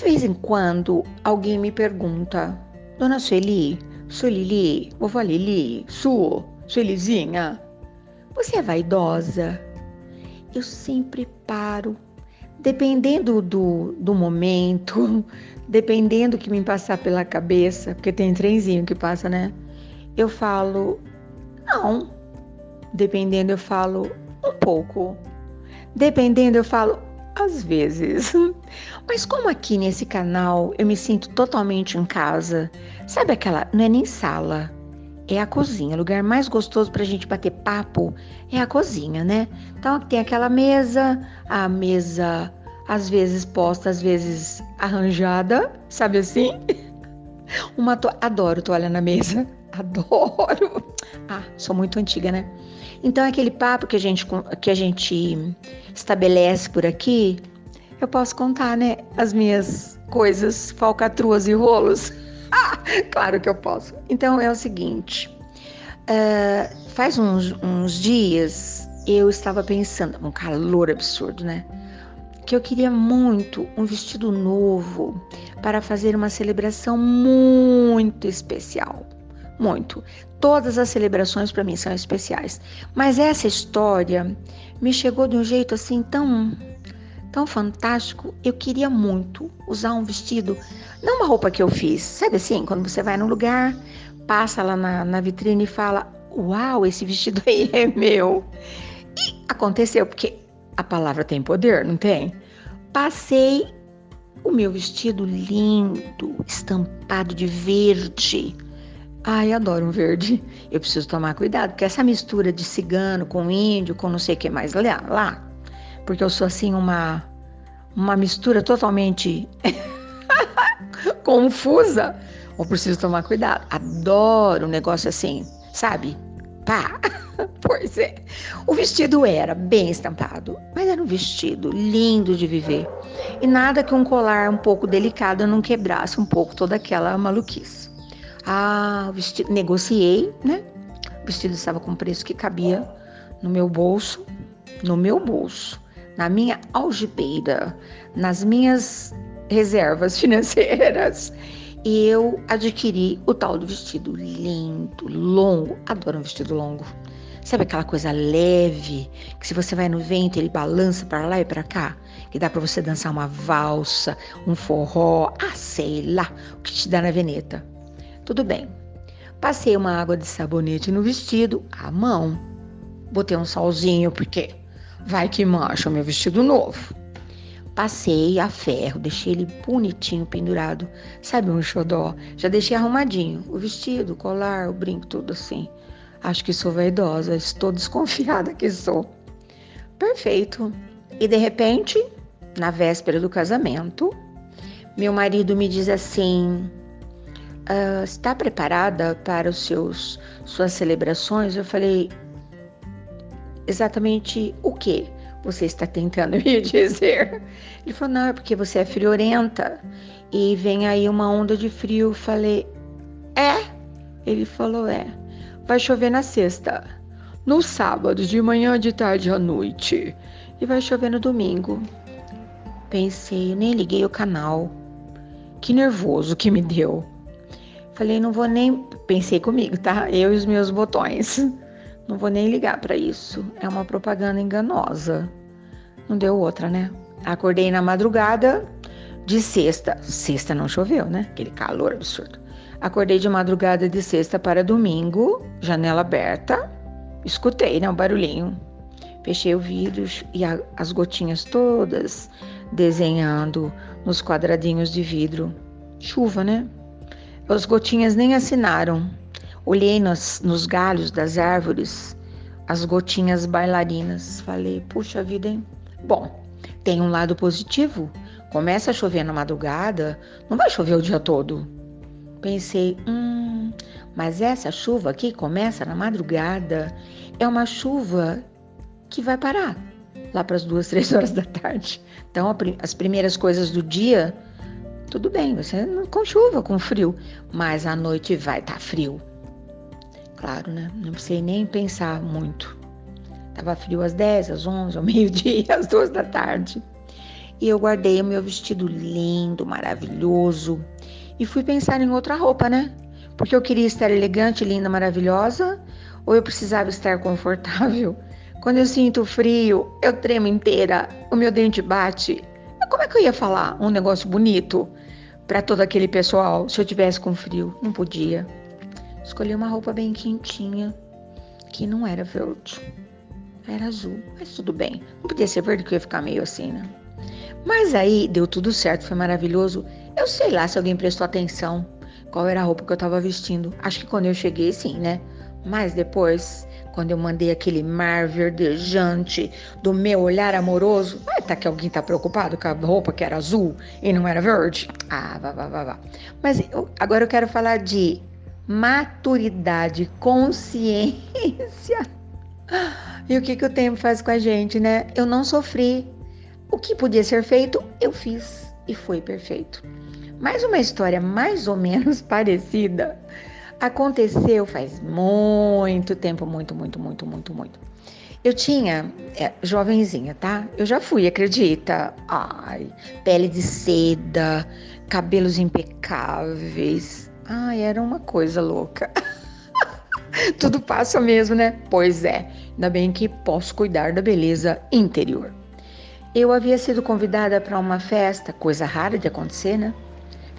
De vez em quando, alguém me pergunta, Dona Sueli, Sueli, vovó Lili, Su, Suelizinha, você é vaidosa? Eu sempre paro, dependendo do, do momento, dependendo do que me passar pela cabeça, porque tem trenzinho que passa, né? Eu falo, não. Dependendo, eu falo um pouco. Dependendo, eu falo às vezes. Mas como aqui nesse canal eu me sinto totalmente em casa, sabe aquela. Não é nem sala, é a cozinha. O lugar mais gostoso pra gente bater papo é a cozinha, né? Então tem aquela mesa, a mesa às vezes posta, às vezes arranjada, sabe assim? Uma to... Adoro toalha na mesa. Adoro. Ah, sou muito antiga, né? Então, aquele papo que a gente, que a gente estabelece por aqui, eu posso contar, né? As minhas coisas, falcatruas e rolos. Ah, claro que eu posso. Então, é o seguinte: uh, faz uns, uns dias eu estava pensando, um calor absurdo, né? Que eu queria muito um vestido novo para fazer uma celebração muito especial muito. Todas as celebrações para mim são especiais, mas essa história me chegou de um jeito assim tão tão fantástico. Eu queria muito usar um vestido, não uma roupa que eu fiz, sabe assim, quando você vai num lugar, passa lá na, na vitrine e fala: "Uau, esse vestido aí é meu". E aconteceu porque a palavra tem poder, não tem? Passei o meu vestido lindo, estampado de verde Ai, adoro um verde. Eu preciso tomar cuidado, porque essa mistura de cigano com índio, com não sei o que mais lá, lá porque eu sou assim uma uma mistura totalmente confusa. Eu preciso tomar cuidado. Adoro um negócio assim, sabe? Pá. Pois é. O vestido era bem estampado, mas era um vestido lindo de viver. E nada que um colar um pouco delicado não quebrasse um pouco toda aquela maluquice. Ah, vestido, negociei, né? O vestido estava com preço que cabia no meu bolso, no meu bolso, na minha algibeira, nas minhas reservas financeiras. E eu adquiri o tal do vestido lindo, longo. Adoro um vestido longo. Sabe aquela coisa leve, que se você vai no vento ele balança para lá e para cá, que dá para você dançar uma valsa, um forró, ah, sei lá, o que te dá na veneta. Tudo bem. Passei uma água de sabonete no vestido, à mão. Botei um solzinho, porque vai que mancha o meu vestido novo. Passei a ferro, deixei ele bonitinho pendurado. Sabe um xodó? Já deixei arrumadinho. O vestido, o colar, o brinco, tudo assim. Acho que sou vaidosa, estou desconfiada que sou. Perfeito. E de repente, na véspera do casamento, meu marido me diz assim: uh, está preparada para os seus suas celebrações? Eu falei, exatamente o que você está tentando me dizer? Ele falou, não, é porque você é friorenta e vem aí uma onda de frio. Eu falei, é? Ele falou, é. Vai chover na sexta, no sábado, de manhã, de tarde à noite, e vai chover no domingo. Pensei, nem liguei o canal. Que nervoso que me deu. Falei, não vou nem. Pensei comigo, tá? Eu e os meus botões. Não vou nem ligar para isso. É uma propaganda enganosa. Não deu outra, né? Acordei na madrugada de sexta. Sexta não choveu, né? Aquele calor absurdo. Acordei de madrugada de sexta para domingo, janela aberta. Escutei, né? O barulhinho. Fechei o vidro e a, as gotinhas todas desenhando nos quadradinhos de vidro. Chuva, né? As gotinhas nem assinaram. Olhei nos, nos galhos das árvores, as gotinhas bailarinas. Falei, puxa vida, hein? Bom, tem um lado positivo. Começa a chover na madrugada, não vai chover o dia todo. Pensei, hum, mas essa chuva aqui começa na madrugada. É uma chuva que vai parar lá para as duas, três horas da tarde. Então, as primeiras coisas do dia tudo bem, você com chuva, com frio, mas à noite vai estar tá frio. Claro, né? Não precisei nem pensar muito. Tava frio às 10, às 11, ao meio-dia, às 2 da tarde. E eu guardei o meu vestido lindo, maravilhoso. E fui pensar em outra roupa, né? Porque eu queria estar elegante, linda, maravilhosa, ou eu precisava estar confortável. Quando eu sinto frio, eu tremo inteira, o meu dente bate. Como é que eu ia falar um negócio bonito para todo aquele pessoal se eu tivesse com frio? Não podia. Escolhi uma roupa bem quentinha, que não era verde. Era azul, mas tudo bem. Não podia ser verde que eu ia ficar meio assim, né? Mas aí deu tudo certo, foi maravilhoso. Eu sei lá se alguém prestou atenção qual era a roupa que eu tava vestindo. Acho que quando eu cheguei, sim, né? Mas depois, quando eu mandei aquele mar verdejante do meu olhar amoroso, vai tá que alguém tá preocupado com a roupa que era azul e não era verde? Ah, vá, vá, vá, vá. Mas eu, agora eu quero falar de maturidade, consciência. E o que, que o tempo faz com a gente, né? Eu não sofri. O que podia ser feito, eu fiz e foi perfeito. Mas uma história mais ou menos parecida aconteceu faz muito tempo, muito, muito, muito, muito, muito. Eu tinha, é, jovenzinha, tá? Eu já fui, acredita? Ai, pele de seda, cabelos impecáveis. Ai, era uma coisa louca. Tudo passa mesmo, né? Pois é, ainda bem que posso cuidar da beleza interior. Eu havia sido convidada para uma festa, coisa rara de acontecer, né?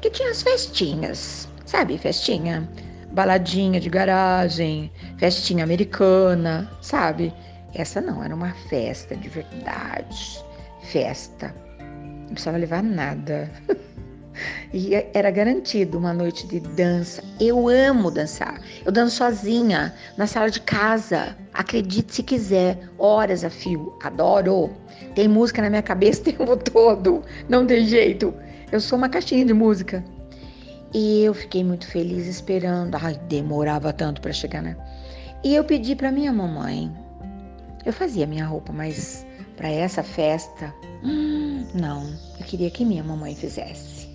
Que tinha as festinhas, sabe? Festinha baladinha de garagem, festinha americana, sabe? Essa não, era uma festa de verdade. Festa. Não precisava levar nada. E era garantido uma noite de dança. Eu amo dançar. Eu danço sozinha, na sala de casa. Acredite se quiser, horas a fio. Adoro. Tem música na minha cabeça o tempo todo. Não tem jeito. Eu sou uma caixinha de música. E eu fiquei muito feliz esperando. Ai, demorava tanto para chegar, né? E eu pedi para minha mamãe. Eu fazia minha roupa, mas para essa festa, hum, não. Eu queria que minha mamãe fizesse.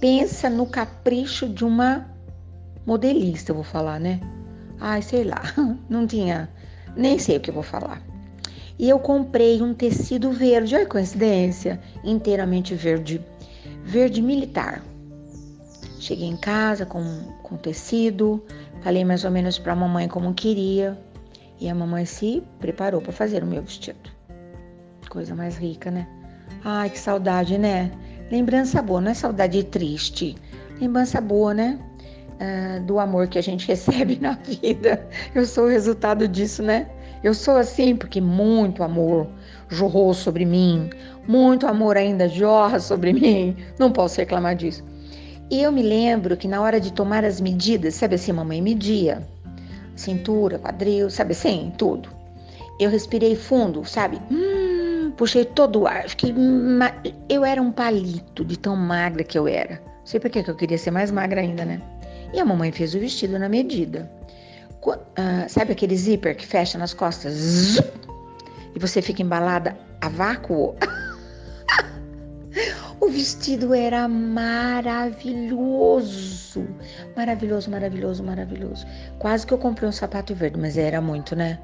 Pensa no capricho de uma modelista, eu vou falar, né? Ai, sei lá, não tinha, nem sei o que eu vou falar. E eu comprei um tecido verde, olha coincidência, inteiramente verde, verde militar. Cheguei em casa com, com tecido, falei mais ou menos para a mamãe como queria e a mamãe se preparou para fazer o meu vestido. Coisa mais rica, né? Ai, que saudade, né? Lembrança boa, não é saudade triste. Lembrança boa, né? Ah, do amor que a gente recebe na vida. Eu sou o resultado disso, né? Eu sou assim porque muito amor jorrou sobre mim, muito amor ainda jorra sobre mim. Não posso reclamar disso. E eu me lembro que na hora de tomar as medidas, sabe assim, mamãe media, cintura, quadril, sabe assim, tudo. Eu respirei fundo, sabe? Hum, puxei todo o ar. Fiquei ma... Eu era um palito de tão magra que eu era. Não sei por que eu queria ser mais magra ainda, né? E a mamãe fez o vestido na medida. Uh, sabe aquele zíper que fecha nas costas? E você fica embalada a vácuo? Vestido era maravilhoso. Maravilhoso, maravilhoso, maravilhoso. Quase que eu comprei um sapato verde, mas era muito, né?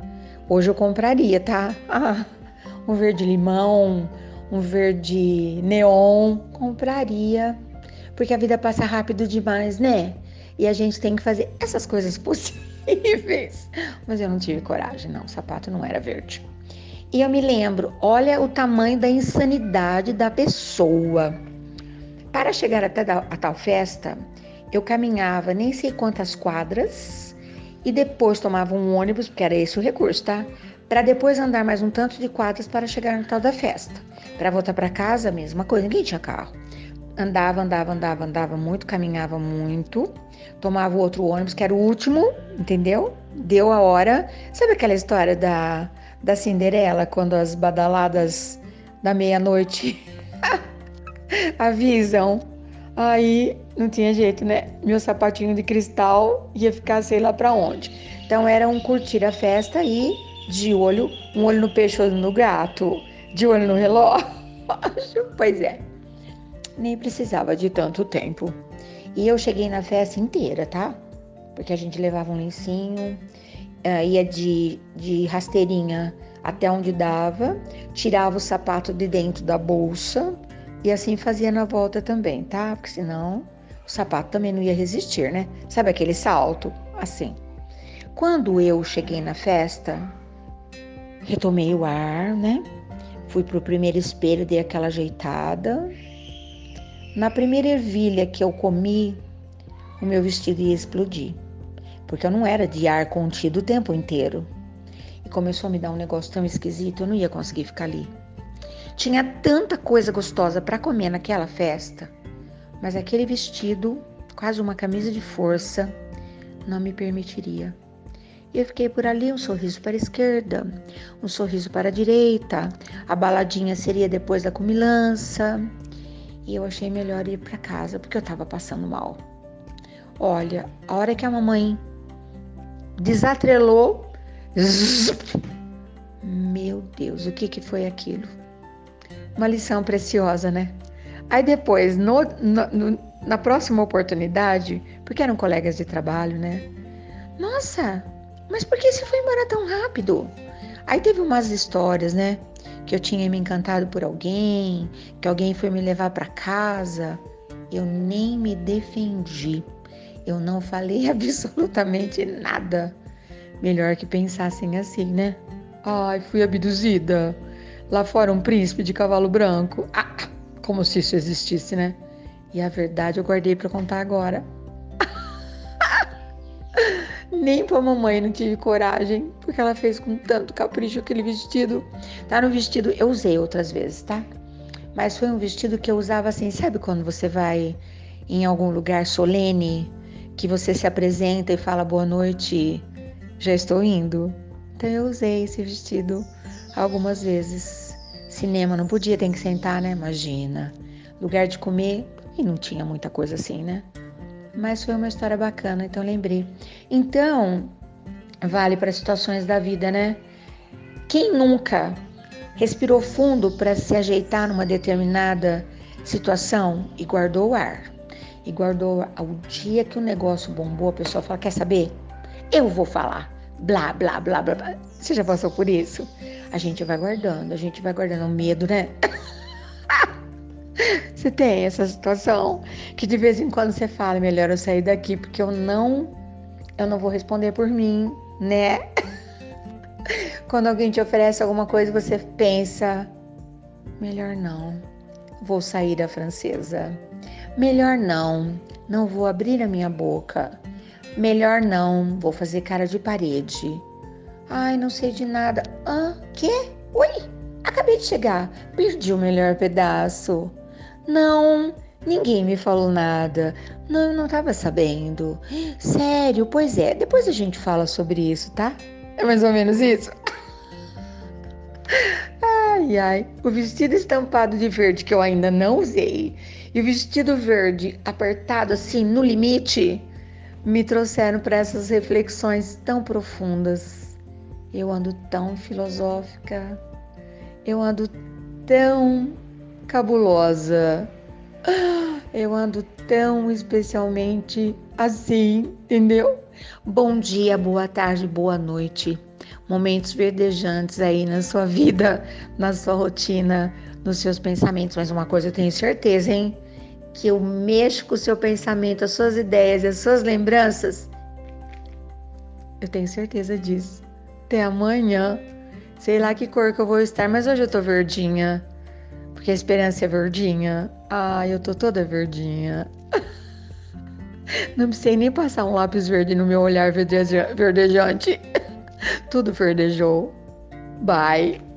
Hoje eu compraria, tá? Ah, um verde limão, um verde neon, compraria. Porque a vida passa rápido demais, né? E a gente tem que fazer essas coisas possíveis. Mas eu não tive coragem, não. O sapato não era verde. E eu me lembro, olha o tamanho da insanidade da pessoa. Para chegar até a tal festa, eu caminhava nem sei quantas quadras e depois tomava um ônibus, porque era esse o recurso, tá? Para depois andar mais um tanto de quadras para chegar no tal da festa. Para voltar para casa, mesma coisa, ninguém tinha carro. Andava, andava, andava, andava muito, caminhava muito, tomava outro ônibus, que era o último, entendeu? Deu a hora. Sabe aquela história da da Cinderela, quando as badaladas da meia-noite avisam. Aí não tinha jeito, né? Meu sapatinho de cristal ia ficar sei lá para onde. Então era um curtir a festa e de olho, um olho no peixe, olho no gato, de olho no relógio. pois é. Nem precisava de tanto tempo. E eu cheguei na festa inteira, tá? Porque a gente levava um lencinho, ia de, de rasteirinha até onde dava, tirava o sapato de dentro da bolsa, E assim fazia na volta também, tá? Porque senão o sapato também não ia resistir, né? Sabe aquele salto? Assim. Quando eu cheguei na festa, retomei o ar, né? Fui pro primeiro espelho, dei aquela ajeitada. Na primeira ervilha que eu comi, o meu vestido ia explodir. Porque eu não era de ar contido o tempo inteiro. E começou a me dar um negócio tão esquisito, eu não ia conseguir ficar ali. Tinha tanta coisa gostosa para comer naquela festa, mas aquele vestido, quase uma camisa de força, não me permitiria. E eu fiquei por ali, um sorriso para a esquerda, um sorriso para a direita. A baladinha seria depois da comilança. E eu achei melhor ir para casa porque eu estava passando mal. Olha, a hora que a mamãe desatrelou, meu Deus, o que que foi aquilo? Uma lição preciosa, né? Aí depois, no, no, na próxima oportunidade, porque eram colegas de trabalho, né? Nossa, mas por que você foi embora tão rápido? Aí teve umas histórias, né? Que eu tinha me encantado por alguém, que alguém foi me levar para casa. Eu nem me defendi. Eu não falei absolutamente nada. Melhor que pensassem assim, né? Ai, fui abduzida. Lá fora um príncipe de cavalo branco. Ah, como se isso existisse, né? E a verdade eu guardei para contar agora. Nem pra mamãe não tive coragem, porque ela fez com tanto capricho aquele vestido. Tá no vestido, eu usei outras vezes, tá? Mas foi um vestido que eu usava assim, sabe quando você vai em algum lugar solene, que você se apresenta e fala boa noite, já estou indo. Então eu usei esse vestido algumas vezes. Cinema não podia, tem que sentar, né? Imagina. Lugar de comer, e não tinha muita coisa assim, né? Mas foi uma história bacana, então lembrei. Então, vale para situações da vida, né? Quem nunca respirou fundo para se ajeitar numa determinada situação e guardou o ar? E guardou o dia que o negócio bombou, a pessoa fala: Quer saber? Eu vou falar. Blá, blá, blá, blá, blá. Você já passou por isso? A gente vai guardando, a gente vai guardando o medo, né? Você tem essa situação que de vez em quando você fala, melhor eu sair daqui porque eu não eu não vou responder por mim, né? Quando alguém te oferece alguma coisa, você pensa, melhor não. Vou sair da francesa. Melhor não, não vou abrir a minha boca. Melhor não, vou fazer cara de parede. Ai, não sei de nada. Ah, quê? Ui, acabei de chegar. Perdi o melhor pedaço. Não, ninguém me falou nada. Não, eu não estava sabendo. Sério, pois é. Depois a gente fala sobre isso, tá? É mais ou menos isso. Ai, ai. O vestido estampado de verde que eu ainda não usei e o vestido verde apertado assim no limite me trouxeram para essas reflexões tão profundas. Eu ando tão filosófica. Eu ando tão cabulosa. Eu ando tão especialmente assim, entendeu? Bom dia, boa tarde, boa noite. Momentos verdejantes aí na sua vida, na sua rotina, nos seus pensamentos. Mas uma coisa eu tenho certeza, hein? Que eu mexo com o seu pensamento, as suas ideias e as suas lembranças. Eu tenho certeza disso. Até amanhã. Sei lá que cor que eu vou estar, mas hoje eu tô verdinha. Porque a esperança é verdinha. Ai, eu tô toda verdinha. Não precisei nem passar um lápis verde no meu olhar verdejante. Tudo verdejou. Bye.